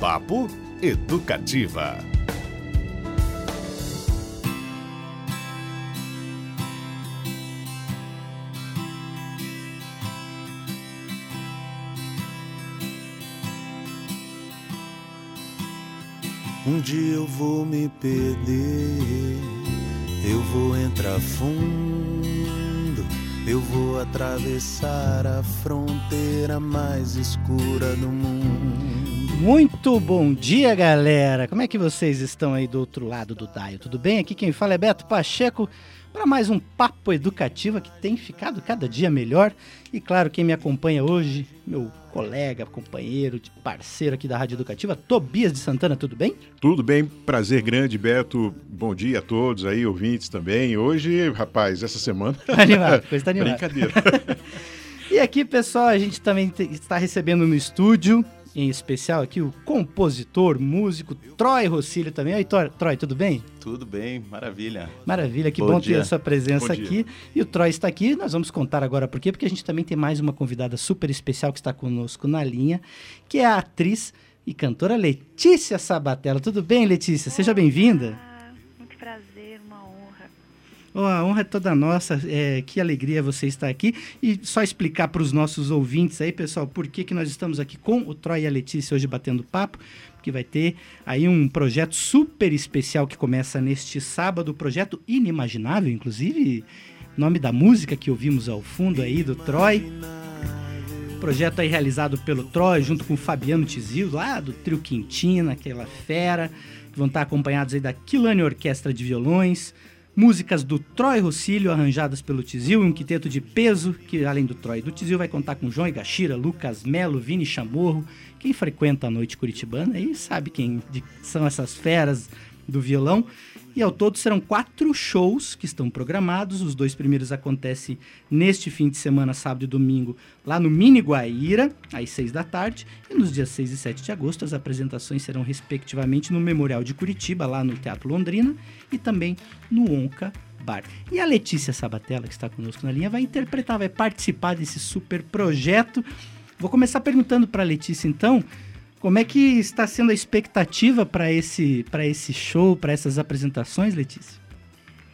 Papo Educativa. Um dia eu vou me perder, eu vou entrar fundo, eu vou atravessar a fronteira mais escura do mundo. Muito bom dia, galera! Como é que vocês estão aí do outro lado do Daio? Tudo bem? Aqui quem fala é Beto Pacheco para mais um papo educativo que tem ficado cada dia melhor. E claro, quem me acompanha hoje, meu colega, companheiro, parceiro aqui da Rádio Educativa, Tobias de Santana, tudo bem? Tudo bem, prazer grande, Beto. Bom dia a todos aí, ouvintes também. Hoje, rapaz, essa semana. Animado, coisa tá animada. Brincadeira. e aqui, pessoal, a gente também está recebendo no estúdio em especial aqui o compositor, músico Troy Rossílio também. Oi, Troy, tudo bem? Tudo bem, maravilha. Maravilha, que bom, bom ter a sua presença aqui. E o Troy está aqui, nós vamos contar agora por quê, porque a gente também tem mais uma convidada super especial que está conosco na linha, que é a atriz e cantora Letícia Sabatella. Tudo bem, Letícia? Seja bem-vinda. Oh, a honra é toda nossa, é, que alegria você estar aqui. E só explicar para os nossos ouvintes aí, pessoal, por que, que nós estamos aqui com o Troy e a Letícia hoje batendo papo, que vai ter aí um projeto super especial que começa neste sábado, projeto inimaginável, inclusive nome da música que ouvimos ao fundo aí do Troy. Projeto aí realizado pelo Troy, junto com o Fabiano Tizil, lá do Trio Quintina, aquela fera. Vão estar acompanhados aí da Quilane Orquestra de Violões, músicas do Troy Rossílio arranjadas pelo Tizil e um quinteto de peso que, além do Troy e do Tizil, vai contar com João Igashira, Lucas Melo, Vini Chamorro. Quem frequenta a noite curitibana aí sabe quem são essas feras do violão. E ao todo serão quatro shows que estão programados. Os dois primeiros acontecem neste fim de semana, sábado e domingo, lá no Mini Guaíra, às seis da tarde. E nos dias 6 e 7 de agosto, as apresentações serão respectivamente no Memorial de Curitiba, lá no Teatro Londrina, e também no Onca Bar. E a Letícia Sabatella, que está conosco na linha, vai interpretar, vai participar desse super projeto. Vou começar perguntando para a Letícia, então, como é que está sendo a expectativa para esse, esse show, para essas apresentações, Letícia?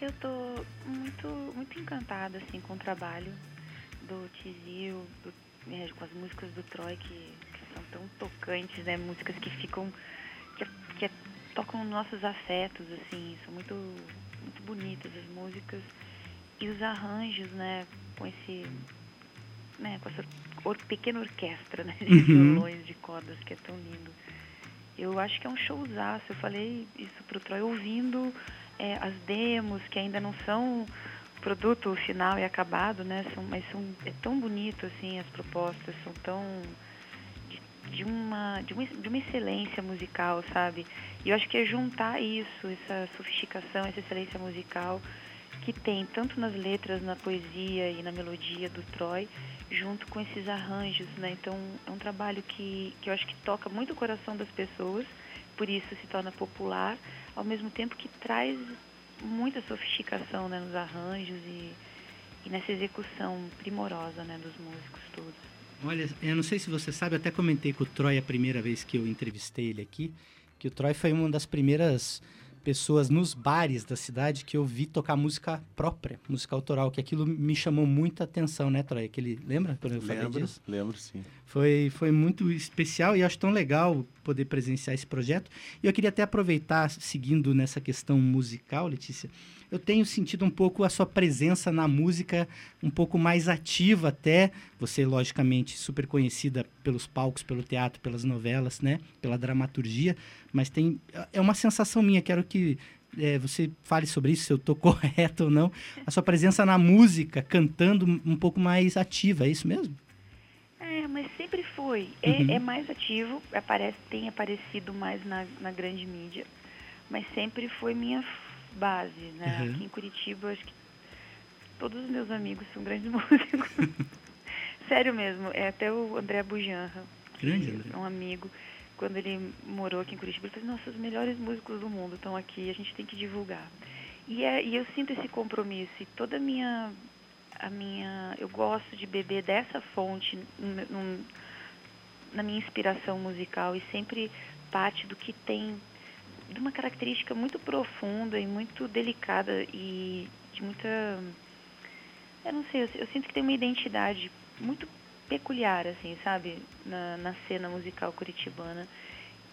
Eu estou muito, muito encantada assim, com o trabalho do Tizil, do, é, com as músicas do Troy, que, que, são tão tocantes, né? Músicas que ficam. que, que tocam nossos afetos, assim, são muito, muito bonitas as músicas. E os arranjos, né, com esse. Né, com essa or, pequena orquestra né, de uhum. violões, de cordas, que é tão lindo. Eu acho que é um showzaço. Eu falei isso pro Troy ouvindo é, as demos, que ainda não são produto final e acabado, né? São, mas são, é tão bonito, assim, as propostas são tão... De, de uma, de, uma, de uma excelência musical, sabe? E eu acho que é juntar isso, essa sofisticação, essa excelência musical que tem tanto nas letras, na poesia e na melodia do Troy, junto com esses arranjos, né? Então é um trabalho que, que eu acho que toca muito o coração das pessoas, por isso se torna popular, ao mesmo tempo que traz muita sofisticação né, nos arranjos e, e nessa execução primorosa né, dos músicos todos. Olha, eu não sei se você sabe, até comentei com o Troy a primeira vez que eu entrevistei ele aqui, que o Troy foi uma das primeiras pessoas nos bares da cidade que eu vi tocar música própria, música autoral, que aquilo me chamou muita atenção, né, Troy? Aquele, lembra quando eu lembro, falei disso? Lembro, sim. Foi, foi muito especial e acho tão legal poder presenciar esse projeto. E eu queria até aproveitar, seguindo nessa questão musical, Letícia, eu tenho sentido um pouco a sua presença na música um pouco mais ativa até. Você, logicamente, super conhecida pelos palcos, pelo teatro, pelas novelas, né? Pela dramaturgia. Mas tem... É uma sensação minha, quero que é, você fale sobre isso, se eu estou correto ou não. A sua presença na música, cantando um pouco mais ativa, é isso mesmo? É, mas sempre foi. É, uhum. é mais ativo, aparece, tem aparecido mais na, na grande mídia, mas sempre foi minha base, né? Uhum. Aqui em Curitiba, acho que todos os meus amigos são grandes músicos. Sério mesmo, é até o André Bujanra. Grande, André. É um amigo. Quando ele morou aqui em Curitiba, ele falou, nossa, os melhores músicos do mundo estão aqui, a gente tem que divulgar. E, é, e eu sinto esse compromisso e toda a minha, a minha... Eu gosto de beber dessa fonte num, num, na minha inspiração musical e sempre parte do que tem de uma característica muito profunda e muito delicada e de muita eu não sei eu, eu sinto que tem uma identidade muito peculiar assim sabe na, na cena musical curitibana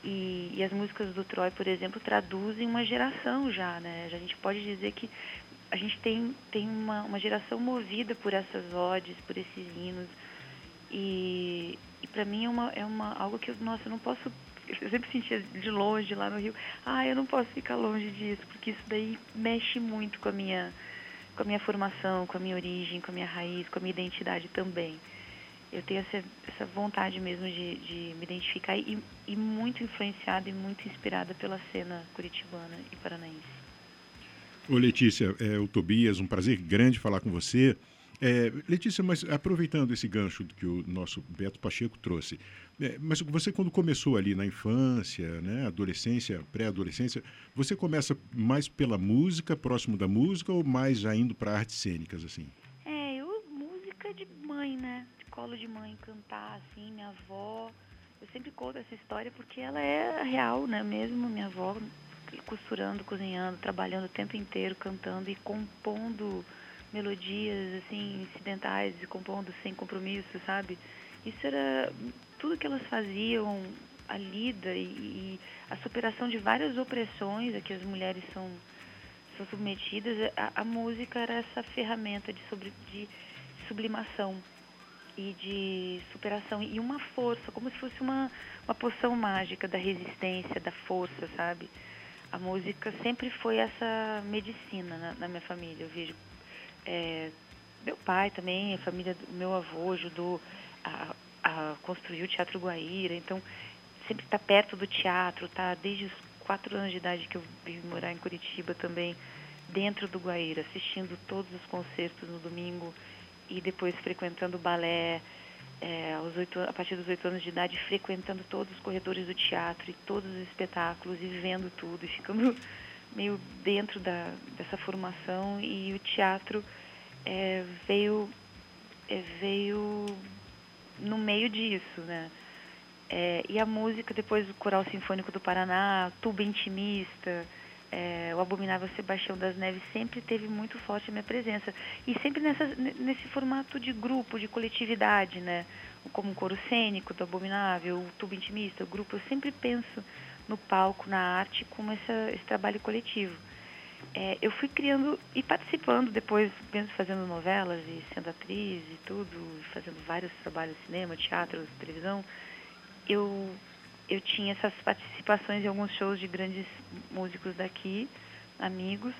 e, e, as músicas do Troy, por exemplo, traduzem uma geração já, né? A gente pode dizer que a gente tem, tem uma, uma geração movida por essas odes, por esses hinos. E, e para mim é, uma, é uma, algo que, nossa, eu não posso. Eu sempre sentia de longe lá no Rio, ah, eu não posso ficar longe disso, porque isso daí mexe muito com a minha, com a minha formação, com a minha origem, com a minha raiz, com a minha identidade também. Eu tenho essa, essa vontade mesmo de, de me identificar e, e muito influenciada e muito inspirada pela cena curitibana e paranaense. Ô Letícia, é, o Tobias, um prazer grande falar com você. É, Letícia, mas aproveitando esse gancho que o nosso Beto Pacheco trouxe, é, mas você quando começou ali na infância, né, adolescência, pré-adolescência, você começa mais pela música, próximo da música, ou mais já indo para artes cênicas, assim? É, eu, música de mãe, né, de colo de mãe, cantar, assim, minha avó, eu sempre conto essa história porque ela é real, né, mesmo, minha avó costurando, cozinhando, trabalhando o tempo inteiro, cantando e compondo melodias assim incidentais e compondo sem compromisso, sabe? Isso era tudo que elas faziam, a lida e, e a superação de várias opressões a que as mulheres são são submetidas. A, a música era essa ferramenta de, sobre, de sublimação e de superação e uma força, como se fosse uma, uma poção mágica da resistência, da força, sabe? A música sempre foi essa medicina na, na minha família. Eu vejo é, meu pai também, a família do meu avô ajudou a, a construir o Teatro Guaíra, então sempre está perto do teatro, tá desde os quatro anos de idade que eu vim morar em Curitiba também, dentro do Guaíra, assistindo todos os concertos no domingo e depois frequentando o balé, é, 8, a partir dos oito anos de idade, frequentando todos os corredores do teatro e todos os espetáculos e vendo tudo e ficando meio dentro da, dessa formação e o teatro é, veio é, veio no meio disso, né? É, e a música depois do Coral Sinfônico do Paraná, Tuba Intimista, é, o Abominável Sebastião das Neves sempre teve muito forte a minha presença. E sempre nessa, nesse formato de grupo, de coletividade, né? Como o coro cênico do Abominável, o tubo intimista, o grupo. Eu sempre penso no palco, na arte, como essa, esse trabalho coletivo. É, eu fui criando e participando depois, mesmo fazendo novelas e sendo atriz e tudo, fazendo vários trabalhos, cinema, teatro, televisão, eu eu tinha essas participações em alguns shows de grandes músicos daqui, amigos.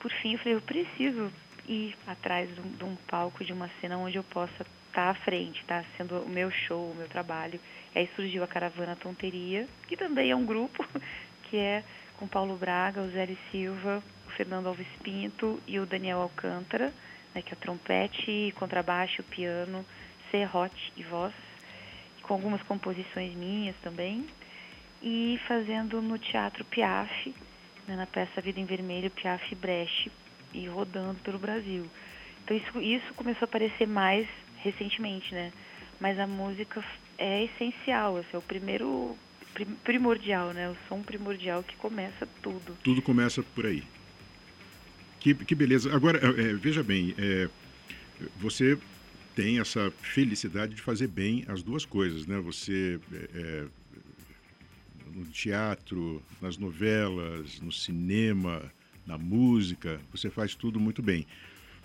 Por fim, eu falei, eu preciso ir atrás de um, de um palco, de uma cena onde eu possa estar à frente, tá? Sendo o meu show, o meu trabalho. Aí surgiu a Caravana Tonteria, que também é um grupo, que é com Paulo Braga, o Zé Silva, o Fernando Alves Pinto e o Daniel Alcântara, né, que é trompete, contrabaixo, piano, serrote e voz com algumas composições minhas também, e fazendo no Teatro Piaf, né, na peça Vida em Vermelho, Piaf Brecht, e rodando pelo Brasil. Então isso, isso começou a aparecer mais recentemente, né? Mas a música é essencial, assim, é o primeiro primordial, né? O som primordial que começa tudo. Tudo começa por aí. Que, que beleza. Agora, é, veja bem, é, você tem essa felicidade de fazer bem as duas coisas, né? Você é, é, no teatro, nas novelas, no cinema, na música, você faz tudo muito bem.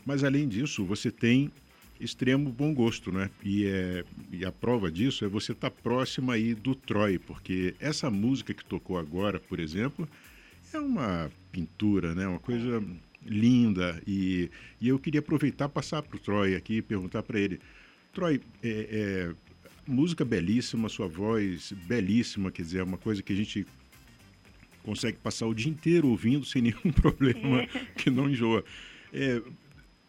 Mas além disso, você tem extremo bom gosto, né? E, é, e a prova disso é você estar tá próxima aí do Troy, porque essa música que tocou agora, por exemplo, é uma pintura, né? Uma coisa linda. E, e eu queria aproveitar passar para o Troy aqui e perguntar para ele: Troy, é, é, música belíssima, sua voz belíssima, quer dizer, é uma coisa que a gente consegue passar o dia inteiro ouvindo sem nenhum problema, que não enjoa. É,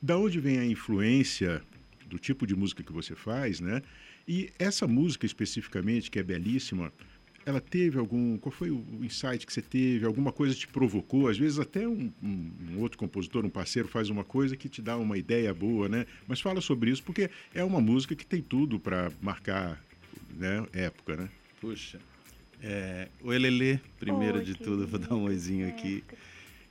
da onde vem a influência do tipo de música que você faz, né? E essa música especificamente, que é belíssima, ela teve algum. Qual foi o insight que você teve? Alguma coisa te provocou? Às vezes, até um, um, um, outro compositor, um parceiro, faz uma coisa que te dá uma ideia boa, né? Mas fala sobre isso, porque é uma música que tem tudo para marcar né, época, né? Puxa. É, oi, Lelê. Primeiro Oi, de tudo, vou dar um oizinho aqui.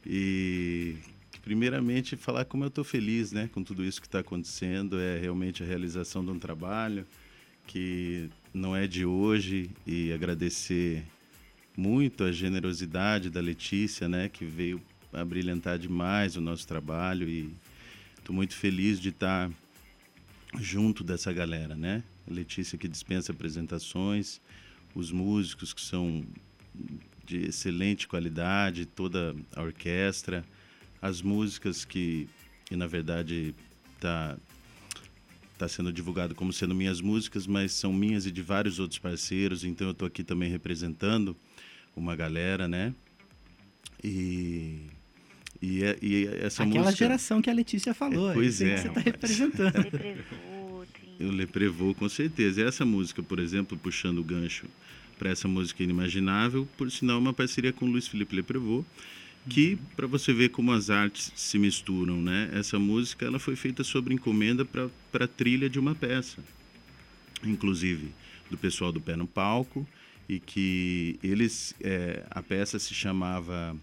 E, primeiramente, falar como eu estou feliz né, com tudo isso que está acontecendo. É realmente a realização de um trabalho que não é de hoje. E agradecer muito a generosidade da Letícia, né, que veio a brilhantar demais o nosso trabalho. E estou muito feliz de estar junto dessa galera, né? A Letícia que dispensa apresentações, os músicos que são de excelente qualidade, toda a orquestra, as músicas que, que na verdade tá tá sendo divulgado como sendo minhas músicas, mas são minhas e de vários outros parceiros, então eu estou aqui também representando uma galera, né? E e, é- e essa Aquela música geração que a Letícia falou. É, pois é, que você está representando. Eu lhe prevou com certeza. E essa música, por exemplo, puxando o gancho para essa música inimaginável, por sinal, é uma parceria com o Luiz Felipe Leprevô, que para você ver como as artes se misturam, né? Essa música ela foi feita sobre encomenda para a trilha de uma peça, inclusive do pessoal do pé no palco e que eles é, a peça se chamava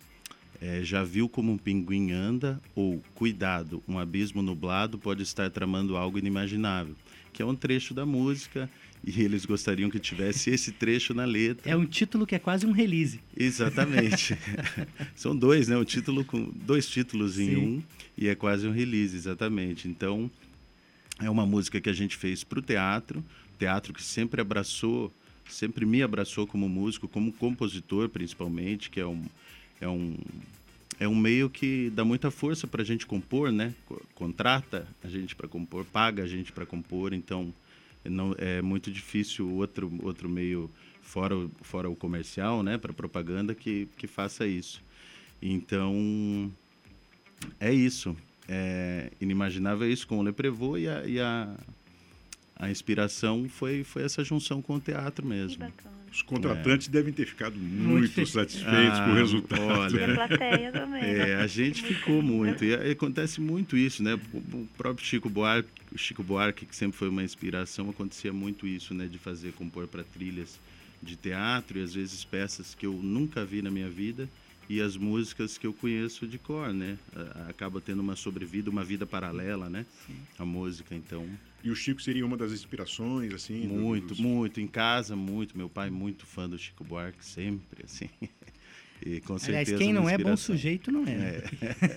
é, já viu como um pinguim anda ou cuidado um abismo nublado pode estar tramando algo inimaginável que é um trecho da música e eles gostariam que tivesse esse trecho na letra É um título que é quase um release. Exatamente. São dois, né? Um título com dois títulos em Sim. um e é quase um release, exatamente. Então é uma música que a gente fez para o teatro, teatro que sempre abraçou, sempre me abraçou como músico, como compositor principalmente, que é um é um é um meio que dá muita força para a gente compor, né? Co- Contrata a gente para compor, paga a gente para compor, então não é muito difícil outro outro meio fora o, fora o comercial, né, para propaganda que que faça isso. Então é isso. É inimaginável isso com o Leprevô e a, e a a inspiração foi foi essa junção com o teatro Que mesmo. bacana. Os contratantes devem ter ficado Muito muito satisfeitos com o Ah, resultado. E a Olha, plateia também. É, a gente ficou muito. E acontece muito isso, né? O próprio Chico Buarque, Chico Buarque, que sempre foi uma inspiração, acontecia muito isso, né? De fazer compor para trilhas de teatro e às vezes peças que eu nunca vi na minha vida e as músicas que eu conheço de cor, né? Acaba tendo uma sobrevida, uma vida paralela, né? A música, então, E o Chico seria uma das inspirações, assim? muito, dos- muito. Em casa, muito. Meu pai muito fã do Chico Buarque, sempre, assim. E com Aliás, certeza quem uma não é bom sujeito não é.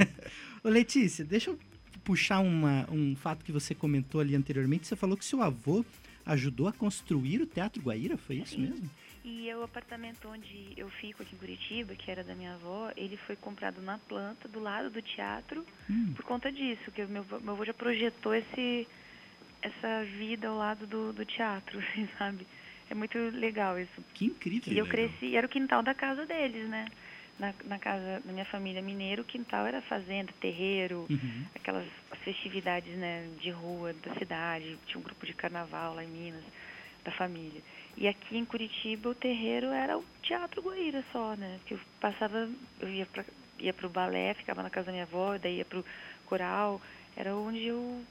Ô, Letícia, deixa eu puxar uma, um fato que você comentou ali anteriormente. Você falou que seu avô ajudou a construir o Teatro Guaíra, foi isso Sim. mesmo? E o apartamento onde eu fico aqui em Curitiba, que era da minha avó, ele foi comprado na planta, do lado do teatro, Hum. por conta disso, que o meu, meu avô já projetou esse, essa vida ao lado do, do teatro, assim, sabe? É muito legal isso. Que incrível. E eu legal. cresci, era o quintal da casa deles, né? Na, na casa da minha família mineira, o quintal era fazenda, terreiro, Uhum. aquelas festividades né, de rua da cidade, tinha um grupo de carnaval lá em Minas, da família. E aqui em Curitiba o terreiro era o Teatro Guaíra só, né? Que eu passava, eu ia para ia pro balé, ficava na casa da minha avó, daí ia pro coral, era onde eu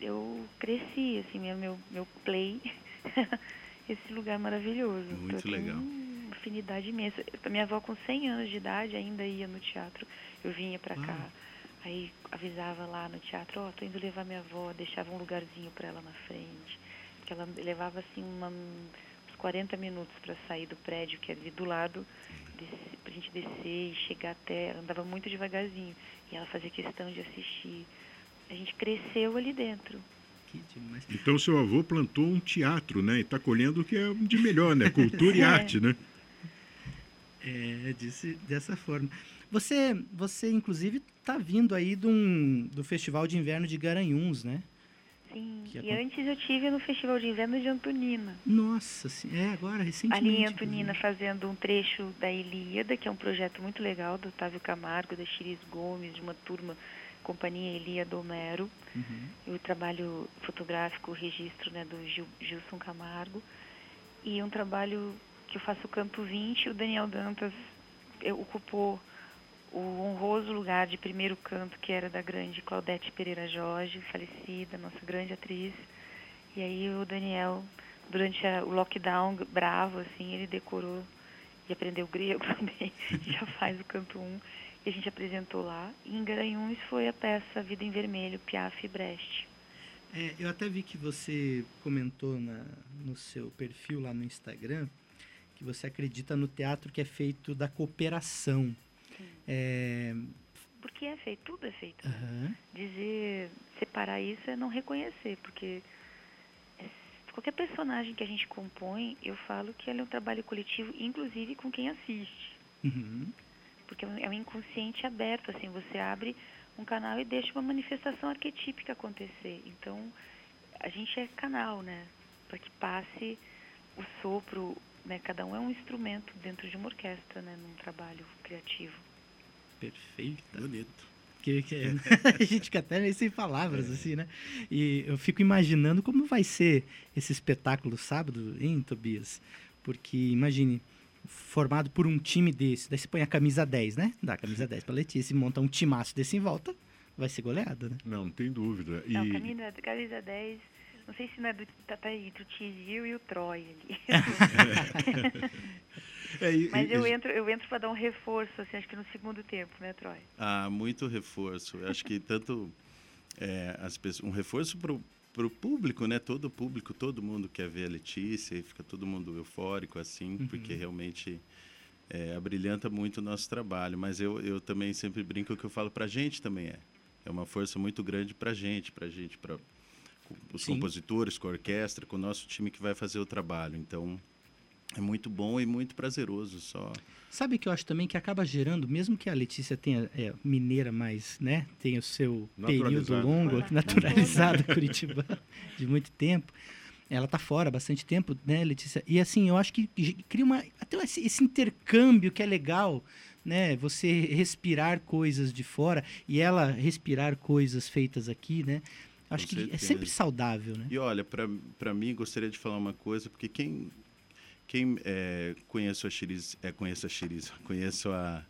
eu cresci, assim, meu meu, meu play. Esse lugar maravilhoso. Muito tenho legal. uma afinidade imensa. A minha avó com 100 anos de idade ainda ia no teatro. Eu vinha para cá. Uau. Aí avisava lá no teatro, ó, tô indo levar minha avó, deixava um lugarzinho para ela na frente. Que ela levava assim uma, uns 40 minutos para sair do prédio, que é ali do lado, descer, pra gente descer e chegar até, ela andava muito devagarzinho. E ela fazia questão de assistir. A gente cresceu ali dentro. Que demais. Então, seu avô plantou um teatro, né? E está colhendo o que é de melhor, né? Cultura e É. arte, né? É, disse, dessa forma. Você, você inclusive, tá vindo aí de um, do Festival de Inverno de Garanhuns, né? Sim. Que E acon- antes eu tive no Festival de Inverno de Antonina. Nossa, sim, é agora, recentemente. Ali em Antonina inclusive. fazendo um trecho da Ilíada, que é um projeto muito legal do Otávio Camargo, da Chiris Gomes, de uma turma, Companhia Ilíada Homero. Uhum. E o trabalho fotográfico, o registro né, do Gil, Gilson Camargo. E um trabalho que eu faço o Canto 20, o Daniel Dantas eh, ocupou o honroso lugar de primeiro canto, que era da grande Claudete Pereira Jorge, falecida, nossa grande atriz. E aí o Daniel, durante a- o lockdown bravo, assim, ele decorou e aprendeu grego também, já faz o canto 1, e a gente apresentou lá. E em Garanhuns foi a peça Vida em Vermelho, Piaf e Brecht. É, eu até vi que você comentou na, no seu perfil lá no Instagram que você acredita no teatro que é feito da cooperação. É, Porque é feito, tudo é feito. aham, Dizer, separar isso é não reconhecer, porque é- qualquer personagem que a gente compõe, eu falo que ele é um trabalho coletivo, inclusive com quem assiste. uhum, Porque é um- é um inconsciente aberto, assim, você abre um canal e deixa uma manifestação arquetípica acontecer. Então, a gente é canal, né? Para que passe o sopro, né? Cada um é um instrumento dentro de uma orquestra, né? Num trabalho criativo. perfeito. Bonito. Que, que- a gente fica até meio sem palavras, assim, né? E eu fico imaginando como vai ser esse espetáculo sábado, hein, Tobias? Porque, imagine, formado por um time desse, daí você põe a camisa 10, né? Dá a camisa 10 pra Letícia e monta um timaço desse em volta, vai ser goleada, né? Não, não tem dúvida. E, Não, camisa, camisa 10, não sei se não é do, tá, tá entre o Tizil e o Troy ali. é, e- Mas e- eu entro, eu entro para dar um reforço, assim, acho que no segundo tempo, né, Troy? Ah, muito reforço. Eu acho que tanto é, as pessoas, um reforço para o público, né? Todo o público, todo mundo quer ver a Letícia e fica todo mundo eufórico assim, porque realmente é, abrilhanta muito o nosso trabalho. Mas eu, eu também sempre brinco que eu falo para a gente também é. É uma força muito grande para a gente, para a gente, para os Sim. compositores, com a orquestra, com o nosso time que vai fazer o trabalho. Então, é muito bom e muito prazeroso só. Sabe que eu acho também que acaba gerando, mesmo que a Letícia tenha é, mineira, mas né, tenha o seu período longo, naturalizado, curitibano, de muito tempo. Ela tá fora bastante tempo, né, Letícia? E assim, eu acho que cria uma até esse, esse intercâmbio que é legal, né? Você respirar coisas de fora e ela respirar coisas feitas aqui, né? Acho Com que é certeza. sempre saudável, né? E olha, para mim, gostaria de falar uma coisa, porque quem, quem é, conhece a Xiriz, é, conhece a Xiriz, conheço a,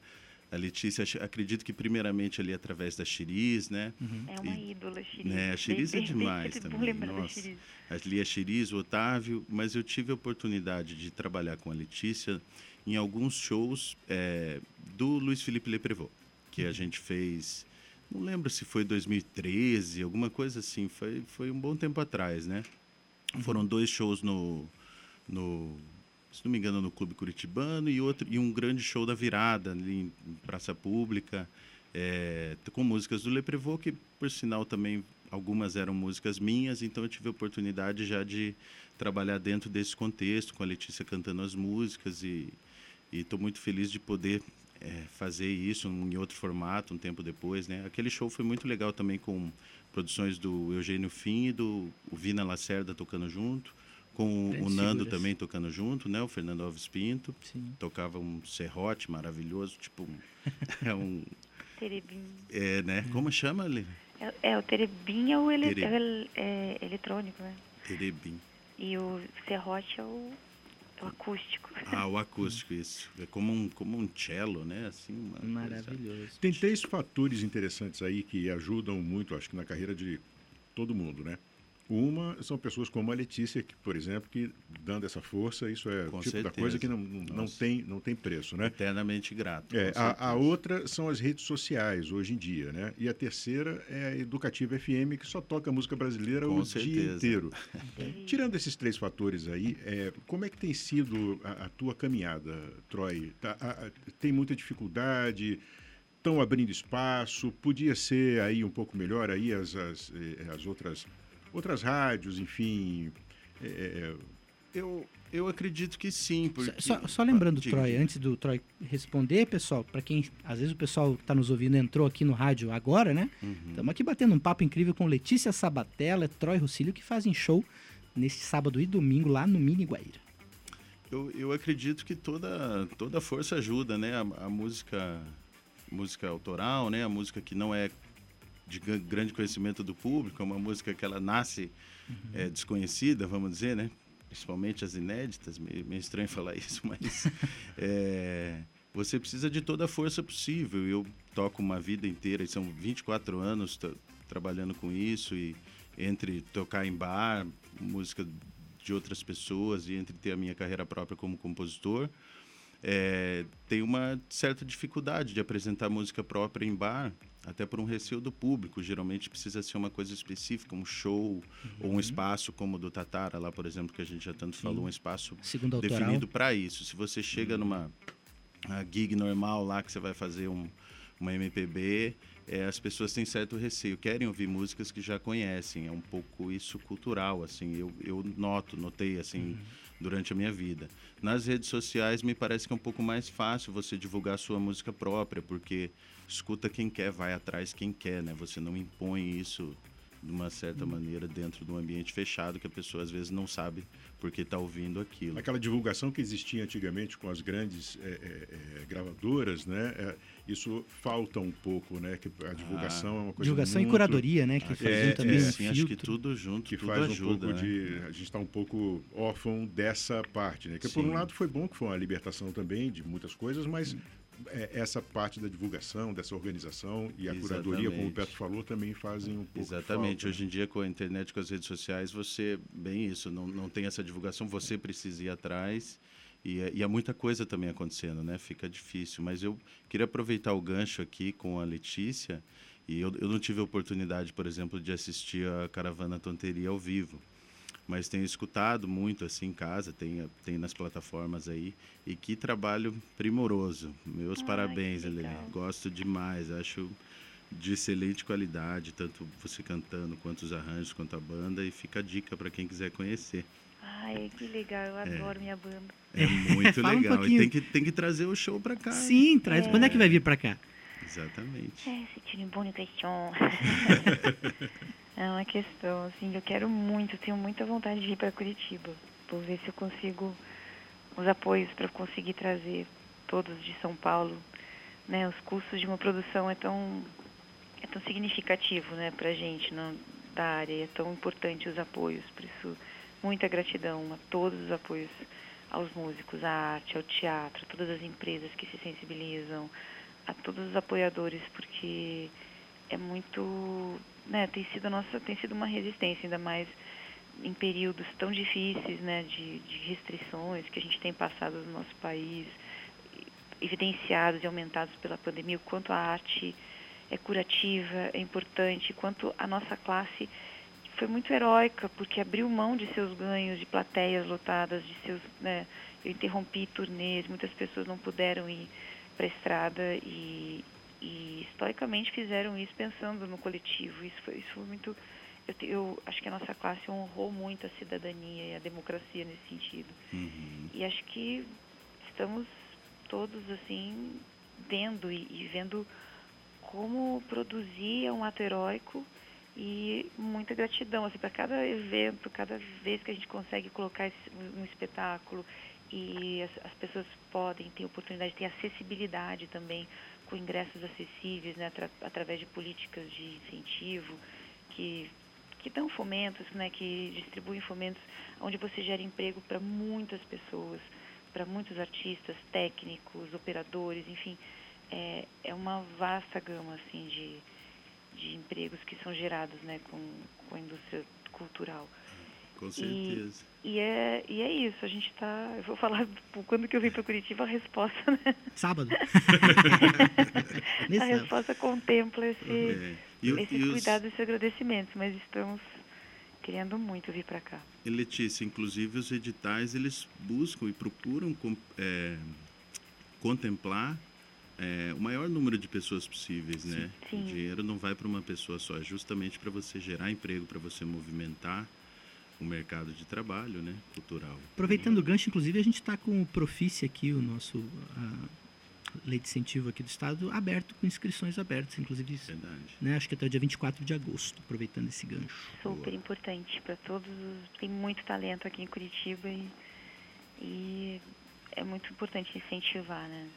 a Letícia, acredito que primeiramente ali através da Xiriz, né? É uma E- ídola, Xiriz. né, a Xiriz é Bem- demais sempre também, nossa. Ali a Xiriz, o Otávio, mas eu tive a oportunidade de trabalhar com a Letícia em alguns shows é, do Luiz Felipe Leprevot, que a gente fez, não lembro se foi 2013, alguma coisa assim, foi, foi um bom tempo atrás, né? Foram dois shows no, no, se não me engano, no Clube Curitibano e, outro, e um grande show da virada ali em Praça Pública, é, com músicas do Leprevot, que por sinal também algumas eram músicas minhas, então eu tive a oportunidade já de trabalhar dentro desse contexto, com a Letícia cantando as músicas e estou muito feliz de poder é, fazer isso em outro formato, um tempo depois, né? Aquele show foi muito legal também com produções do Eugênio Fim e do Vina Lacerda tocando junto, com o Nando figuras. também tocando junto, né? O Fernando Alves Pinto Sim. tocava um serrote maravilhoso, tipo um- é um Terebim. é, né? Como chama ali? É, é, o terebim é o ele, Tere- é o ele- é eletrônico, né? Terebim. E o serrote é o, é o acústico. Ah, o acústico isso. É como um como um cello, né? Assim, uma coisa- Maravilhoso. Tem três fatores interessantes aí que ajudam muito, acho que na carreira de todo mundo, né? Uma são pessoas como a Letícia, que, por exemplo, que dando essa força, isso é o Com tipo da certeza. coisa que não, não, Nossa. tem, não tem preço, né? Eternamente grato. É, a, a outra são as redes sociais hoje em dia, né? E a terceira é a Educativa FM, que só toca música brasileira Com o dia certeza. inteiro. Tirando esses três fatores aí, é, como é que tem sido a, a tua caminhada, Troy? Tá- a- a- tem muita dificuldade? Estão abrindo espaço? Podia ser aí um pouco melhor aí as, as, eh, as outras, outras rádios, enfim. é, é, Eu, eu acredito que sim. Porque... Só, só lembrando, Diga, Troy, antes do Troy responder, pessoal, para quem às vezes o pessoal que está nos ouvindo entrou aqui no rádio agora, né? Uhum. Estamos aqui batendo um papo incrível com Letícia Sabatella e Troy Rossílio, que fazem show neste sábado e domingo lá no Mini Guaíra. Eu, eu acredito que toda, toda força ajuda, né? A, a música, música autoral, né? A música que não é de gran- grande conhecimento do público, é uma música que ela nasce é, desconhecida, vamos dizer, né? Principalmente as inéditas, meio, meio estranho falar isso, mas é, você precisa de toda a força possível. Eu toco uma vida inteira, e são 24 anos tra- trabalhando com isso, e entre tocar em bar, música de outras pessoas e entre ter a minha carreira própria como compositor, é, tem uma certa dificuldade de apresentar música própria em bar, até por um receio do público. Geralmente precisa ser uma coisa específica, um show uhum. ou um espaço como o do Tatara, lá, por exemplo, que a gente já tanto Sim. falou, um espaço Segundo definido para isso. Se você chega uhum. numa gig normal lá, que você vai fazer um, uma MPB, é, as pessoas têm certo receio, querem ouvir músicas que já conhecem. É um pouco isso cultural, assim. Eu, eu noto, notei, assim, uhum. durante a minha vida. Nas redes sociais, me parece que é um pouco mais fácil você divulgar a sua música própria, porque escuta quem quer, vai atrás quem quer, né? Você não impõe isso de uma certa uhum. maneira dentro de um ambiente fechado que a pessoa às vezes não sabe porque está ouvindo aquilo. Aquela divulgação que existia antigamente com as grandes é, é, gravadoras, né? É, isso falta um pouco, né? Que a divulgação ah, é uma coisa divulgação muito... e curadoria, né? Que fazem é, também é, um sim, acho que tudo junto, que tudo faz ajuda, um pouco né? de a gente está um pouco órfão dessa parte, né? Que sim. por um lado foi bom que foi uma libertação também de muitas coisas, mas sim é, essa parte da divulgação, dessa organização e a Exatamente. curadoria, como o Petro falou, também fazem um pouco Exatamente. Hoje em dia, com a internet, com as redes sociais, você, bem isso, não, não tem essa divulgação, você precisa ir atrás. E, e há muita coisa também acontecendo, né? Fica difícil. Mas eu queria aproveitar o gancho aqui com a Letícia. E eu, eu não tive a oportunidade, por exemplo, de assistir a Caravana Tonteria ao vivo mas tenho escutado muito assim em casa, tem, tem nas plataformas aí. E que trabalho primoroso. Meus Ai, parabéns, Helene. Gosto demais, acho de excelente qualidade, tanto você cantando, quanto os arranjos, quanto a banda. E fica a dica para quem quiser conhecer. Ai, que legal, eu é. adoro minha banda. É muito legal. Um e tem que, tem que trazer o show para cá. Sim, traz. É. Quando é que vai vir para cá? Exatamente. É, c'est une bonne question. É uma questão, assim, eu quero muito, tenho muita vontade de ir para Curitiba. Vou ver se eu consigo os apoios para conseguir trazer todos de São Paulo. Né, os custos de uma produção é tão é tão significativo, né, para gente não, da área, é tão importante os apoios. Por isso, muita gratidão a todos os apoios aos músicos, à arte, ao teatro, a todas as empresas que se sensibilizam, a todos os apoiadores, porque é muito né, tem sido nossa, tem sido uma resistência, ainda mais em períodos tão difíceis, né, de, de restrições que a gente tem passado no nosso país, evidenciados e aumentados pela pandemia, o quanto a arte é curativa, é importante, quanto a nossa classe foi muito heróica, porque abriu mão de seus ganhos, de plateias lotadas, de seus, né, eu interrompi turnês, muitas pessoas não puderam ir para a estrada e, e historicamente fizeram isso pensando no coletivo. Isso foi, isso foi muito. Eu, eu, acho que a nossa classe honrou muito a cidadania e a democracia nesse sentido. Uhum. E acho que estamos todos assim vendo e, e vendo como produzir é um ato heróico e muita gratidão assim para cada evento, cada vez que a gente consegue colocar esse, um espetáculo e as, as pessoas podem ter oportunidade, ter acessibilidade também com ingressos acessíveis, né, atra através de políticas de incentivo que que dão fomentos, né, que distribuem fomentos onde você gera emprego para muitas pessoas, para muitos artistas, técnicos, operadores, enfim, é, é uma vasta gama assim de, de empregos que são gerados, né, com, com a indústria cultural. Com certeza. E, e, é, e é isso, a gente está. Eu vou falar quando que eu vim para Curitiba, a resposta, né? Sábado. a resposta contempla esse, é. e, esse e cuidado os... e esse agradecimento, mas estamos querendo muito vir para cá. E Letícia, inclusive os editais, eles buscam e procuram é, contemplar é, o maior número de pessoas possíveis, né? Sim. O dinheiro não vai para uma pessoa só, é justamente para você gerar emprego, para você movimentar o mercado de trabalho né, cultural. Aproveitando o gancho, inclusive, a gente está com o Profice aqui, o nosso a lei de incentivo aqui do Estado, aberto, com inscrições abertas, inclusive. Verdade. Né, acho que até o dia 24 de agosto, aproveitando esse gancho. Super Boa. importante para todos. Tem muito talento aqui em Curitiba e, e é muito importante incentivar, né?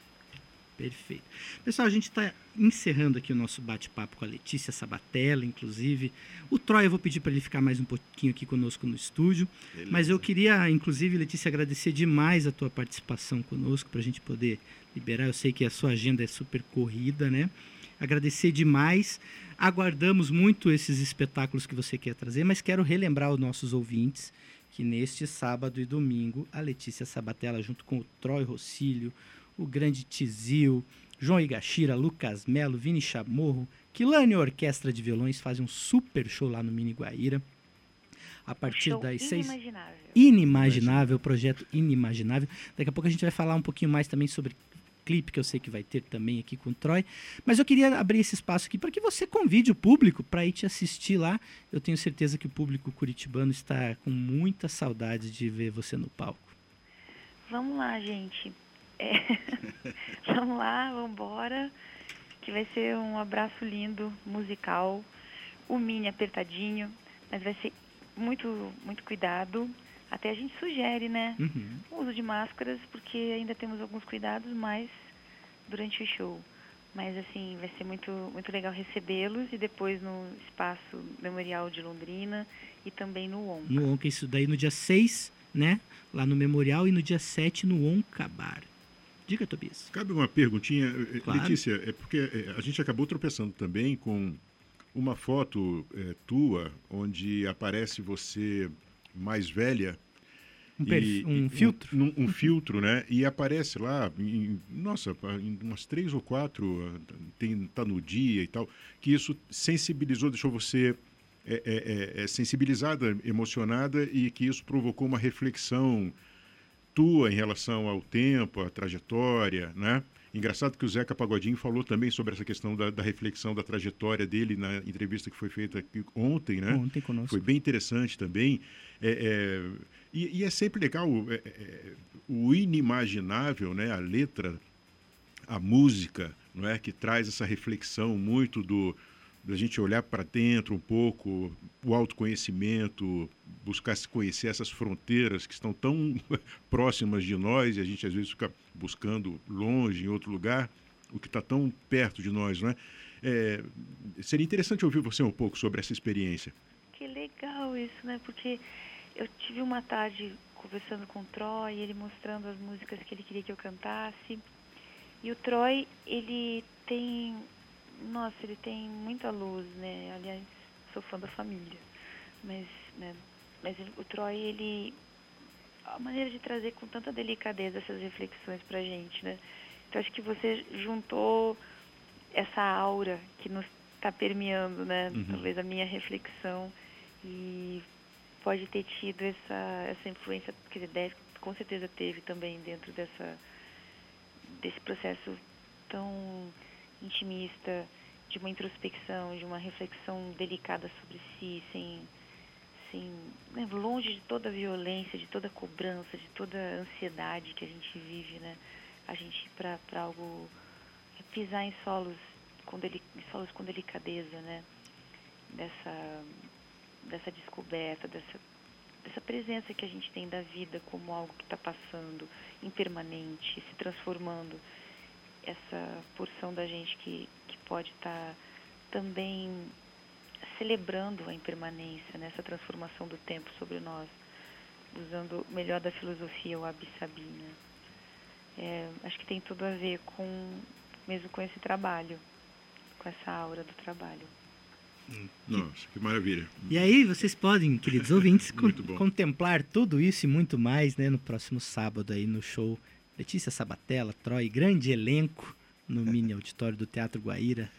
Perfeito. Pessoal, a gente está encerrando aqui o nosso bate-papo com a Letícia Sabatella, inclusive. O Troy, eu vou pedir para ele ficar mais um pouquinho aqui conosco no estúdio. Beleza. Mas eu queria, inclusive, Letícia, agradecer demais a tua participação conosco, para a gente poder liberar. Eu sei que a sua agenda é super corrida, né? Agradecer demais. Aguardamos muito esses espetáculos que você quer trazer, mas quero relembrar os nossos ouvintes que neste sábado e domingo, a Letícia Sabatella, junto com o Troy Rossílio, o grande Tizil, João Igashira, Lucas Melo, Vini Chamorro, Quilane Orquestra de Violões fazem um super show lá no Mini Guaíra. A partir Show das seis. inimaginável. Inimaginável, projeto inimaginável. Daqui a pouco a gente vai falar um pouquinho mais também sobre clipe, que eu sei que vai ter também aqui com o Troy. Mas eu queria abrir esse espaço aqui para que você convide o público para ir te assistir lá. Eu tenho certeza que o público curitibano está com muita saudade de ver você no palco. Vamos lá, gente. É. vamos lá, vamos embora. Que vai ser um abraço lindo, musical. O mini apertadinho, mas vai ser muito, muito cuidado. Até a gente sugere, né? Uhum. O uso de máscaras, porque ainda temos alguns cuidados, mas durante o show. Mas assim, vai ser muito, muito legal recebê-los e depois no espaço memorial de Londrina e também no ON. No Onca, isso daí no dia 6, né? Lá no Memorial e no dia 7 no Onca Bar. Diga, Tobias. Cabe uma perguntinha, eh, Claro. Letícia, é porque eh, a gente acabou tropeçando também com uma foto eh, tua onde aparece você mais velha. Um, perf- um filtro? Um, um filtro, né? E aparece lá, em- nossa, em umas três ou quatro, ah, tem, tá no dia e tal, que isso sensibilizou, deixou você é, é, é, é, sensibilizada, emocionada e que isso provocou uma reflexão tua em relação ao tempo, à trajetória, né? Engraçado que o Zeca Pagodinho falou também sobre essa questão da, da reflexão da trajetória dele na entrevista que foi feita aqui ontem, né? Ontem conosco. Foi bem interessante também. É, é, e, e é sempre legal é, é, o inimaginável, né? A letra, a música, não é, que traz essa reflexão muito do da gente olhar para dentro um pouco, o autoconhecimento, buscar se conhecer essas fronteiras que estão tão próximas de nós e a gente às vezes fica buscando longe, em outro lugar, o que está tão perto de nós, não é? É, seria interessante ouvir você um pouco sobre essa experiência. Que legal isso, né? Porque eu tive uma tarde conversando com o Troy, ele mostrando as músicas que ele queria que eu cantasse. E o Troy, ele tem. Nossa, ele tem muita luz, né? Aliás, sou fã da família. Mas, né? Mas o Troy, ele. A maneira de trazer com tanta delicadeza essas reflexões pra gente, né? Então acho que você juntou essa aura que nos está permeando, né? Uhum. Talvez a minha reflexão e pode ter tido essa essa influência, quer dizer, deve, com certeza teve também dentro dessa desse processo tão intimista de uma introspecção, de uma reflexão delicada sobre si, sem sem né, longe de toda a violência, de toda a cobrança, de toda a ansiedade que a gente vive, né? A gente para algo é pisar em solos com em solos com delicadeza, né? Dessa dessa descoberta, dessa dessa presença que a gente tem da vida como algo que está passando, impermanente, se transformando. Essa porção da gente que, que pode estar também celebrando a impermanência, né? essa transformação do tempo sobre nós, usando o melhor da filosofia, o Abissabi. Né? É, acho que tem tudo a ver com mesmo com esse trabalho, com essa aura do trabalho. Nossa, que maravilha. E aí, vocês podem, queridos ouvintes, con- bom. contemplar tudo isso e muito mais, né, no próximo sábado aí no show Letícia Sabatella, Troy, grande elenco no mini auditório do Teatro Guaíra.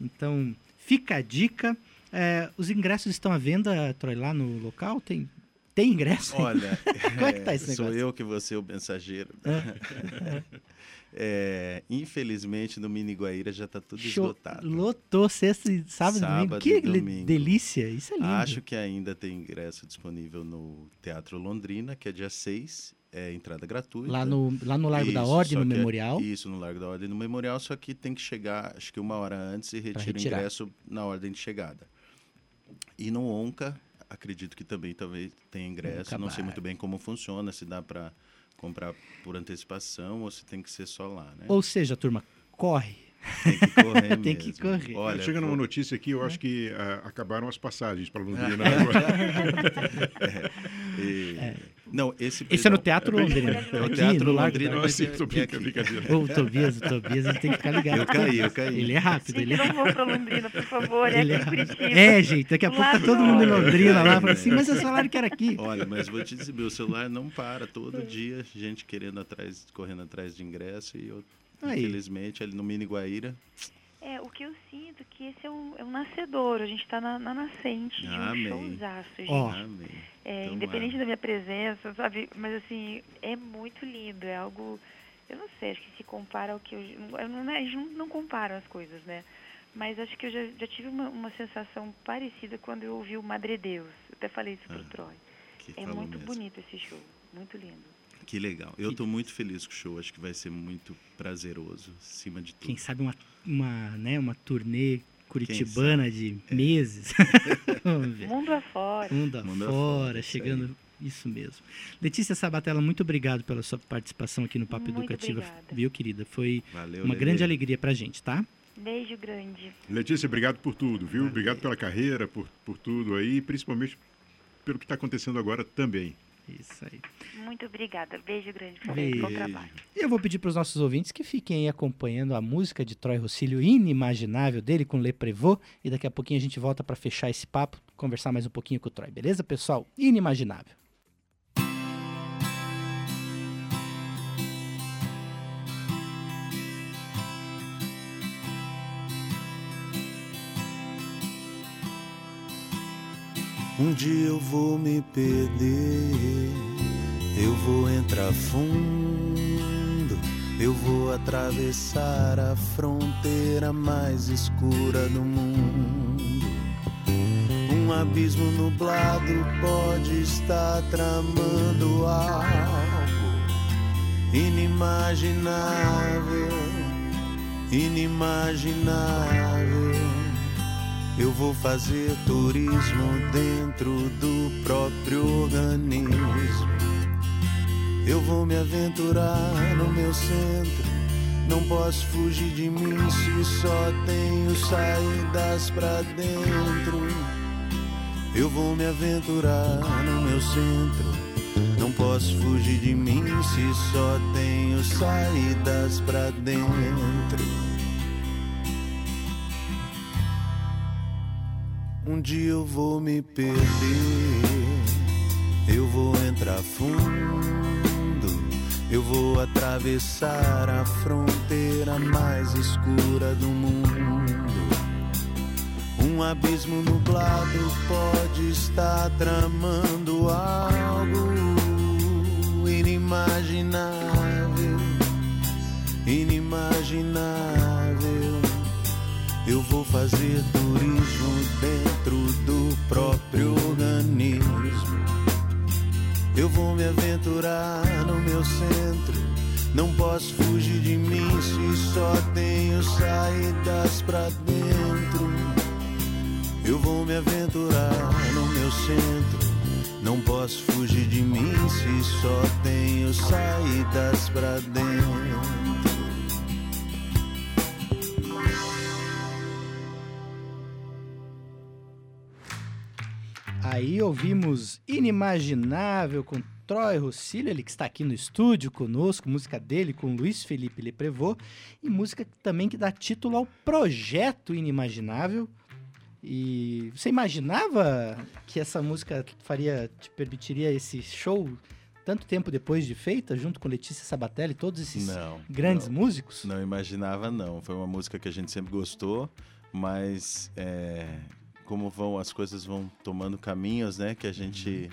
Então, fica a dica. É, os ingressos estão à venda, Troy, lá no local? Tem, tem ingresso? Olha, Como é que tá esse sou negócio? eu que vou ser o mensageiro. É, infelizmente, no Mini Guaíra já está tudo Show. esgotado. Lotou sexta, e sábado, e domingo. Sábado Que domingo. delícia, isso é lindo. Acho que ainda tem ingresso disponível no Teatro Londrina, que é dia 6, é entrada gratuita. Lá no, lá no Largo da Isso, Ordem, só no é- Memorial. Isso, no Largo da Ordem, no Memorial, só que tem que chegar, acho que uma hora antes e retira o ingresso na ordem de chegada. E no Onca, acredito que também talvez tenha ingresso, não sei muito bem como funciona, se dá para comprar por antecipação ou se tem que ser só lá, né? Ou seja, turma, corre. Tem que correr Tem que correr. Olha, Chega numa foi- notícia aqui, eu acho que ah, acabaram as passagens para Londrina É. agora. e- Não, esse Esse é no Teatro Londrina. É o Aqui, Teatro Londrina, Não, assim, é- tô é brincadeira. Ô, O Tobias, o Tobias, ele tem que ficar ligado. Eu caí, eu caí. Ele é rápido, ele é não vou pra Londrina, por favor, é Ele é Curitiba. É, gente, daqui a pouco tá todo mundo em Londrina lá, É, fala assim, é. mas é salário que era aqui. Olha, mas vou te dizer, meu celular não para todo dia, gente querendo atrás, correndo atrás de ingresso e eu, Aí. infelizmente, ali no Mini Guaíra, É, o que eu sinto que esse é um, é um nascedor, a gente tá na, na nascente de um Amém. showzaço, gente. Ó. amém. É, Então, independente é. da minha presença, sabe? Mas assim, é muito lindo, é algo. Eu não sei, acho que se compara ao que eu. eu não, a gente não, não compara as coisas, né? Mas acho que eu já, já tive uma, uma sensação parecida quando eu ouvi o Madre Deus. Eu até falei isso pro Ah, Troy. Que É muito mesmo. bonito esse show, muito lindo. Que legal. Eu tô muito feliz com o show, acho que vai ser muito prazeroso, acima de tudo. Quem sabe uma, uma, né, uma turnê curitibana de meses. Vamos ver. Mundo afora. Mundo Mundo afora, afora, isso chegando. Isso mesmo. Letícia Sabatella, muito obrigado pela sua participação aqui no Papo Muito Educativa. obrigada. Viu, querida? Foi Valeu, uma Lelê. grande alegria pra gente, tá? Beijo grande. Letícia, obrigado por tudo, viu? Obrigado pela carreira, por, por tudo aí, principalmente pelo que está acontecendo agora também. Isso aí. Muito obrigada. Beijo grande Beijo. vocês. Bom trabalho. E eu vou pedir para os nossos ouvintes que fiquem aí acompanhando a música de Troy Rossílio Inimaginável dele com Le Prevot. E daqui a pouquinho a gente volta para fechar esse papo, conversar mais um pouquinho com o Troy, beleza, pessoal? Inimaginável. Um dia eu vou me perder, eu vou entrar fundo, eu vou atravessar a fronteira mais escura do mundo. Um abismo nublado pode estar tramando algo inimaginável, inimaginável. Eu vou fazer turismo dentro do próprio organismo. Eu vou me aventurar no meu centro. Não posso fugir de mim se só tenho saídas pra dentro. Eu vou me aventurar no meu centro. Não posso fugir de mim se só tenho saídas pra dentro. Um dia eu vou me perder, eu vou entrar fundo, eu vou atravessar a fronteira mais escura do mundo. Um abismo nublado pode estar tramando algo inimaginável, inimaginável. Eu vou fazer turismo dentro do próprio organismo. Eu vou me aventurar no meu centro. Não posso fugir de mim se só tenho saídas pra dentro. Eu vou me aventurar no meu centro. Não posso fugir de mim se só tenho saídas pra dentro. Aí ouvimos Inimaginável com Troy Rossílio, ele que está aqui no estúdio conosco, música dele com Luiz Felipe Leprevot, e música também que dá título ao projeto Inimaginável. E você imaginava que essa música faria, te permitiria esse show tanto tempo depois de feita, junto com Letícia Sabatelli e todos esses Não. grandes não. músicos? Não imaginava, não. Foi uma música que a gente sempre gostou, mas é, como vão as coisas vão tomando caminhos, né? Que a gente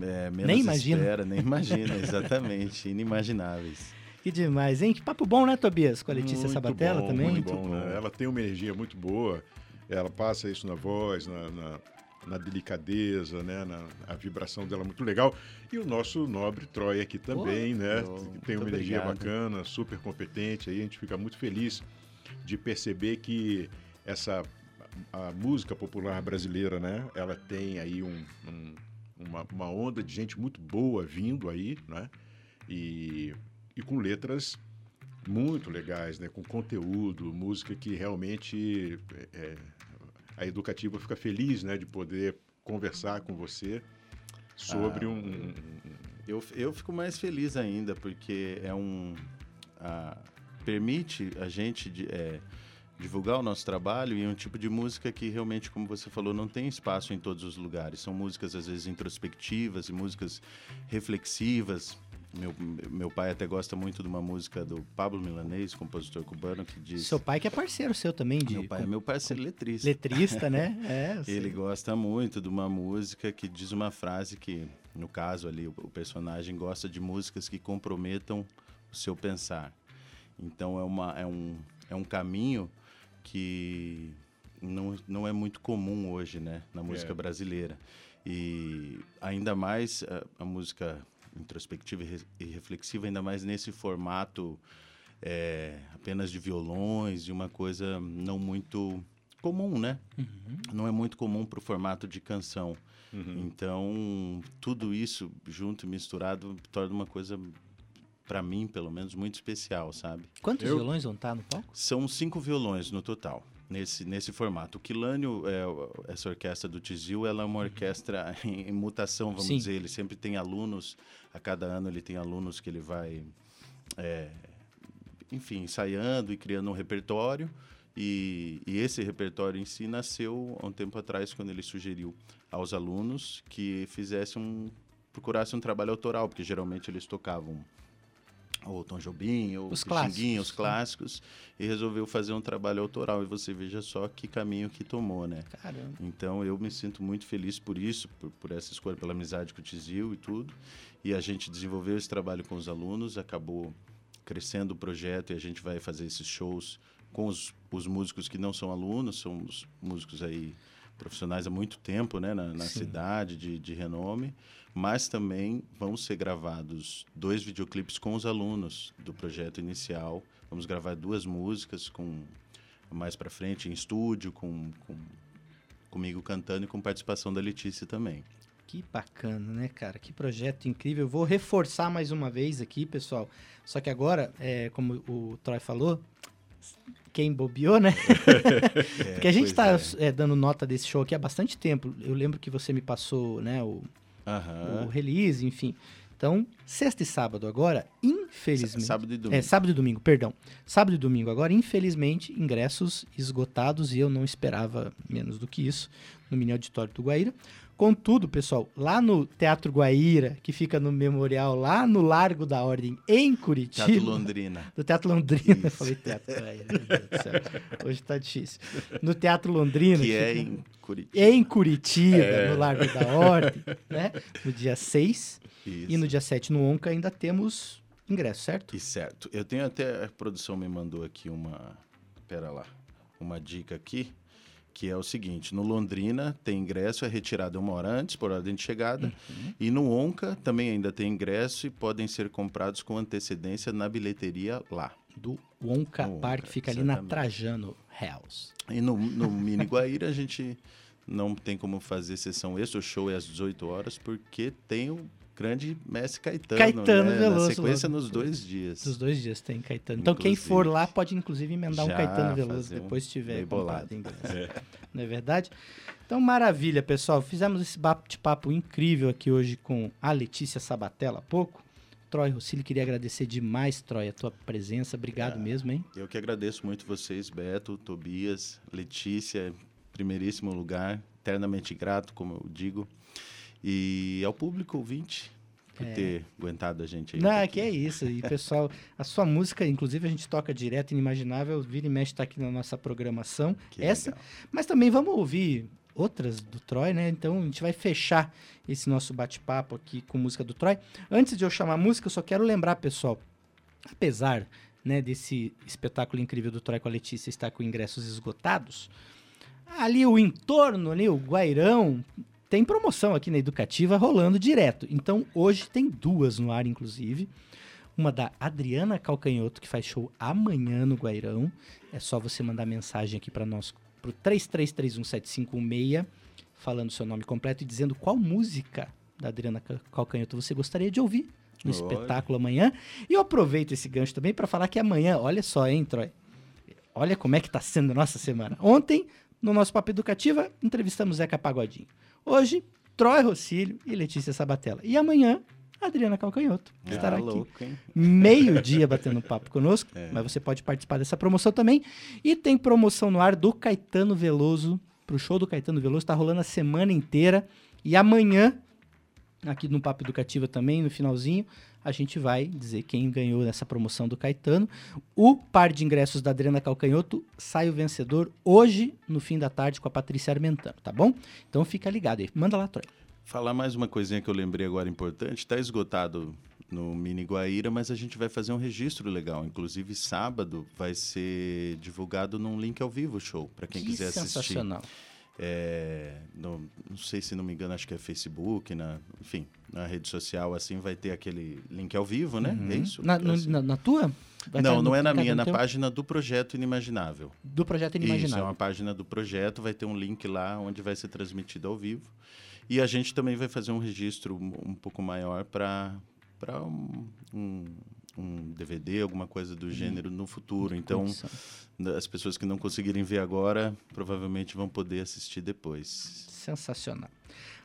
é, menos Nem imagina. espera, nem imagina, exatamente. Inimagináveis. Que demais, hein? Que papo bom, né, Tobias? Com a Letícia Muito Sabatella bom, também. Muito bom, né? Ela tem uma energia muito boa, ela passa isso na voz, na, na, na delicadeza, né? Na, a vibração dela é muito legal. E o nosso nobre Troy aqui também, né? Pô, Tem uma muito energia obrigado. bacana, super competente. Aí a gente fica muito feliz de perceber que essa a música popular brasileira, né? Ela tem aí um, um- uma, uma onda de gente muito boa vindo aí, né? E, e com letras muito legais, né? Com conteúdo, música que realmente é, é, a educativa fica feliz, né? De poder conversar com você sobre Ah, um, um- Eu, eu fico mais feliz ainda, porque é um. a- permite a gente de- é, divulgar o nosso trabalho e é um tipo de música que realmente, como você falou, não tem espaço em todos os lugares. São músicas, às vezes, introspectivas e músicas reflexivas. Meu, meu pai até gosta muito de uma música do Pablo Milanês, compositor cubano, que diz. Seu pai que é parceiro seu também de meu pai é meu parceiro letrista. letrista, né? É, sei. Ele gosta muito de uma música que diz uma frase que, no caso ali, o, o personagem gosta de músicas que comprometam o seu pensar. Então é, uma, é, um, é um caminho que não, não é muito comum hoje, né, na música É. brasileira. E ainda mais a, a música introspectiva e, re- e reflexiva, ainda mais nesse formato é, apenas de violões, de uma coisa não muito comum, né? Não é muito comum para o formato de canção. Então, tudo isso junto e misturado torna uma coisa, para mim, pelo menos, muito especial, sabe? Quantos Eu- violões vão estar no palco? São cinco violões no total, nesse, nesse formato. O Quilânio, é, essa orquestra do Tizil, ela é uma orquestra em, em mutação, vamos Sim. dizer. Ele sempre tem alunos, a cada ano ele tem alunos que ele vai, é, enfim, ensaiando e criando um repertório. E, e esse repertório em si nasceu há um tempo atrás, quando ele sugeriu aos alunos que fizessem um, procurassem um trabalho autoral, porque geralmente eles tocavam ou Tom Jobim, ou Os Pixinguinha, os clássicos, clássicos, e resolveu fazer um trabalho autoral. E você veja só que caminho que tomou, né? Caramba. Então eu me sinto muito feliz por isso, por, por essa escolha, pela amizade com o Tizil e tudo. E a gente desenvolveu esse trabalho com os alunos, acabou crescendo o projeto e a gente vai fazer esses shows com os, os músicos que não são alunos, são os músicos aí profissionais há muito tempo, né, na, na cidade de, de renome, mas também vão ser gravados dois videoclipes com os alunos do projeto inicial. Vamos gravar duas músicas com mais para frente em estúdio com, com comigo cantando e com participação da Letícia também. Que bacana, né, cara? Que projeto incrível. Eu vou reforçar mais uma vez aqui, pessoal. Só que agora, é, como o Troy falou, quem bobeou, né? Porque a gente pois tá é, dando nota desse show aqui há bastante tempo. Eu lembro que você me passou, né, o, Aham. o release, enfim. Então, sexta e sábado agora, infelizmente. Sábado e domingo. É, sábado e domingo, perdão. Sábado e domingo agora, infelizmente, ingressos esgotados e eu não esperava menos do que isso no mini auditório do Guaíra. Contudo, pessoal, lá no Teatro Guaíra, que fica no memorial lá no Largo da Ordem, em Curitiba. Teatro Londrina. Do Teatro Londrina, eu Isso. falei Teatro Guaíra, meu Deus do céu. Hoje tá difícil. No Teatro Londrina. Que é fica- em Curitiba. em Curitiba, É. no Largo da Ordem, né? No dia 6 Isso. e no dia 7 no Onca ainda temos ingresso, certo? E certo. Eu tenho até a produção me mandou aqui uma, pera lá, uma dica aqui, que é o seguinte: no Londrina tem ingresso, é retirado uma hora antes por ordem de chegada, Uhum. e no Onca também ainda tem ingresso e podem ser comprados com antecedência na bilheteria lá. Do Onca No Park, Onca, fica ali na. Trajano House. E no, no Mini Guaíra a gente não tem como fazer sessão extra, o show é às 18 horas, porque tem o grande mestre Caetano, Caetano né? Veloso na sequência nos dois dias. Dos dois dias tem Caetano. Então quem for lá pode inclusive emendar um Caetano Veloso um depois se tiver bolado. ingresso. Não é verdade? Então maravilha, pessoal. Fizemos esse bate-papo incrível aqui hoje com a Letícia Sabatella há pouco. Troy Rossili, queria agradecer demais, Troy, a tua presença. Obrigado Ah. mesmo, hein? Eu que agradeço muito vocês, Beto, Tobias, Letícia, primeiríssimo lugar, eternamente grato, como eu digo. E ao público ouvinte por ter aguentado a gente aí. um Não, pouquinho. que é isso. E, pessoal, a sua música, inclusive, a gente toca direto, inimaginável, vira e mexe, tá aqui na nossa programação. Que Essa, legal. mas também vamos ouvir outras do Troy, né? Então a gente vai fechar esse nosso bate-papo aqui com música do Troy. Antes de eu chamar a música, eu só quero lembrar, pessoal, apesar né, desse espetáculo incrível do Troy com a Letícia estar com ingressos esgotados, ali o entorno, ali, o Guairão, tem promoção aqui na Educativa rolando direto. Então hoje tem duas no ar, inclusive. Uma da Adriana Calcanhoto, que faz show amanhã no Guairão. É só você mandar mensagem aqui para nós, pro 33317516, falando seu nome completo e dizendo qual música da Adriana Ca- Calcanhoto você gostaria de ouvir no Olha. espetáculo amanhã. E eu aproveito esse gancho também para falar que amanhã, olha só, hein, Troy? Olha como é que tá sendo a nossa semana. Ontem, no nosso Papo Educativa, entrevistamos Zeca Pagodinho. Hoje, Troy Rossílio e Letícia Sabatella. E amanhã, Adriana Calcanhoto estará Ah, aqui louco, hein? meio-dia batendo papo conosco, É. mas você pode participar dessa promoção também. E tem promoção no ar do Caetano Veloso, pro show do Caetano Veloso, tá rolando a semana inteira. E amanhã, aqui no Papo Educativa também, no finalzinho, a gente vai dizer quem ganhou nessa promoção do Caetano. O par de ingressos da Adriana Calcanhoto sai o vencedor hoje, no fim da tarde, com a Patrícia Armentano, tá bom? Então fica ligado aí. Manda lá, Troy. Falar mais uma coisinha que eu lembrei agora importante. Está esgotado no Mini Guaíra, mas a gente vai fazer um registro legal. Inclusive, sábado vai ser divulgado num link ao vivo show, para quem que quiser assistir. sensacional. É, no- não sei se não me engano, acho que é Facebook, na, enfim, na rede social, assim, vai ter aquele link ao vivo, né? É isso? Na, no- Assim. na- na tua? Vai não, não é na minha, é na teu? página do Projeto Inimaginável. Do projeto Isso, é Inimaginável. uma página do projeto, vai ter um link lá onde vai ser transmitido ao vivo. E a gente também vai fazer um registro um, um pouco maior para um, um, um DVD, alguma coisa do gênero no futuro. Então, as pessoas que não conseguirem ver agora, provavelmente vão poder assistir depois. Sensacional.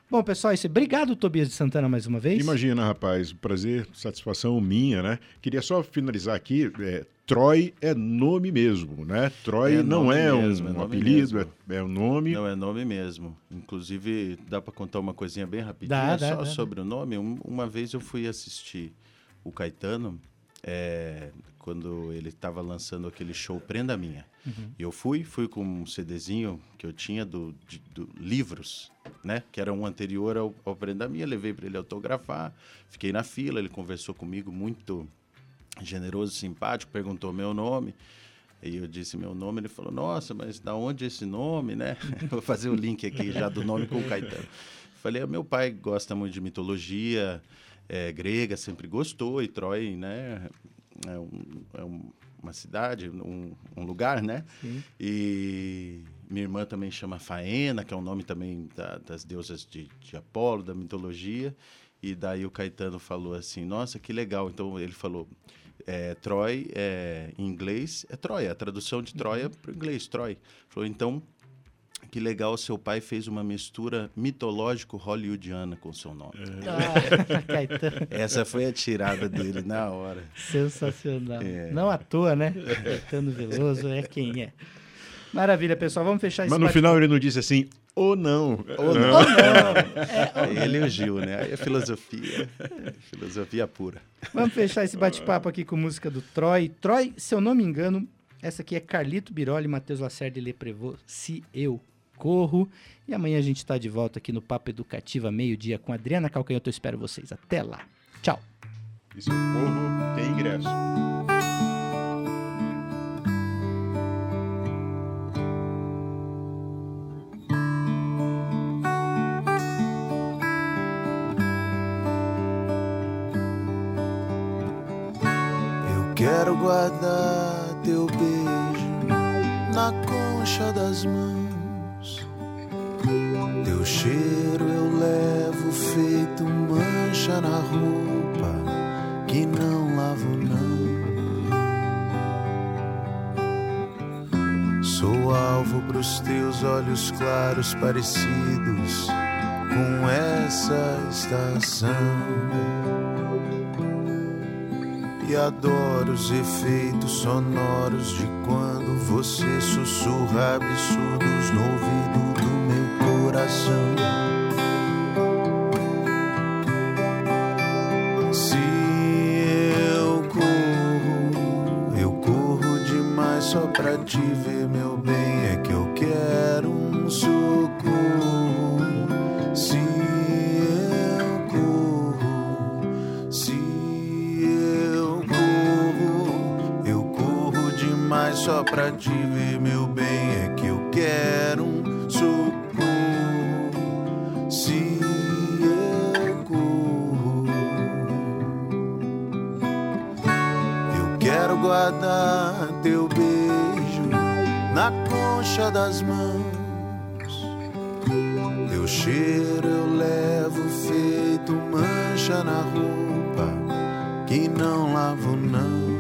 Bom, pessoal, é isso. aí. Obrigado, Tobias de Santana, mais uma vez. Imagina, rapaz, prazer, satisfação minha, né? Queria só finalizar aqui, é, Troy é nome mesmo, né? Troy É não é um, mesmo, é nome apelido, mesmo. é, é um nome. Não é nome mesmo. Inclusive, dá para contar uma coisinha bem rapidinho Dá, dá, só dá. sobre o nome. Um- uma vez eu fui assistir o Caetano, é, quando ele estava lançando aquele show Prenda Minha. Uhum. E eu fui, fui com um CDzinho que eu tinha do, de- do livros, né? Que era um anterior ao, ao Prenda Minha. Levei para ele autografar, fiquei na fila, ele conversou comigo muito generoso, simpático, perguntou meu nome. E eu disse meu nome, ele falou, nossa, mas da onde esse nome, né? Vou fazer o link aqui já do nome com o Caetano. Falei, "Ah, meu pai gosta muito de mitologia é, grega, sempre gostou, e Troy, né, é, um- é um- uma cidade, um, um lugar, né? Sim. E minha irmã também chama Faena, que é um nome também da- das deusas de, de Apolo, da mitologia. E daí o Caetano falou assim, nossa, que legal. Então ele falou, é, Troy, é, em inglês, é Troia. A tradução de Troia para o inglês, Troy. Falou, então, que legal, seu pai fez uma mistura mitológico-hollywoodiana com seu nome. Ah, Caetano, Essa foi a tirada dele na hora. sensacional. É. Não à toa, né? Caetano Veloso é quem é. Maravilha, pessoal. Vamos fechar esse Mas no bate- final ele não disse assim, ou não. Ou não. Ou não. É, Ele e o Gil, né? Aí é filosofia, filosofia pura. Vamos fechar esse bate-papo aqui com música do Troy. Troy, se eu não me engano, essa aqui é Carlito Biroli, Matheus Lacerda e Leprevô, Se Eu Corro. E amanhã a gente está de volta aqui no Papo Educativa, meio-dia, com Adriana Calcanhoto. Eu espero vocês. Até lá. Tchau. E povo tem ingresso. Eu quero guardar teu beijo na concha das mãos. Teu cheiro eu levo feito mancha na roupa que não lavo não. Sou alvo pros teus olhos claros parecidos com essa estação e adoro os efeitos sonoros de quando você sussurra absurdos no ouvido do meu guardar teu beijo na concha das mãos. Teu cheiro eu levo feito mancha na roupa não lavo, não.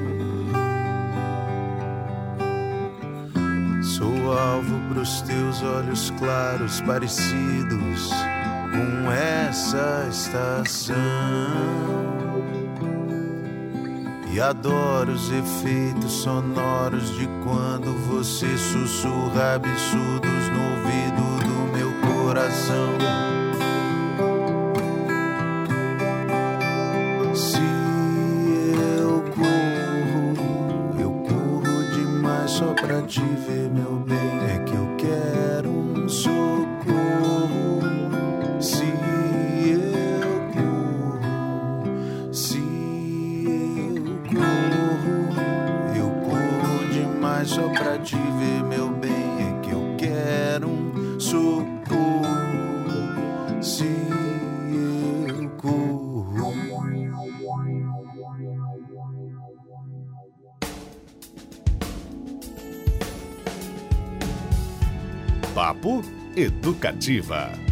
Sou alvo pros teus olhos claros, parecidos com essa estação. E adoro os efeitos sonoros de quando você sussurra absurdos no ouvido do meu coração. Educativa.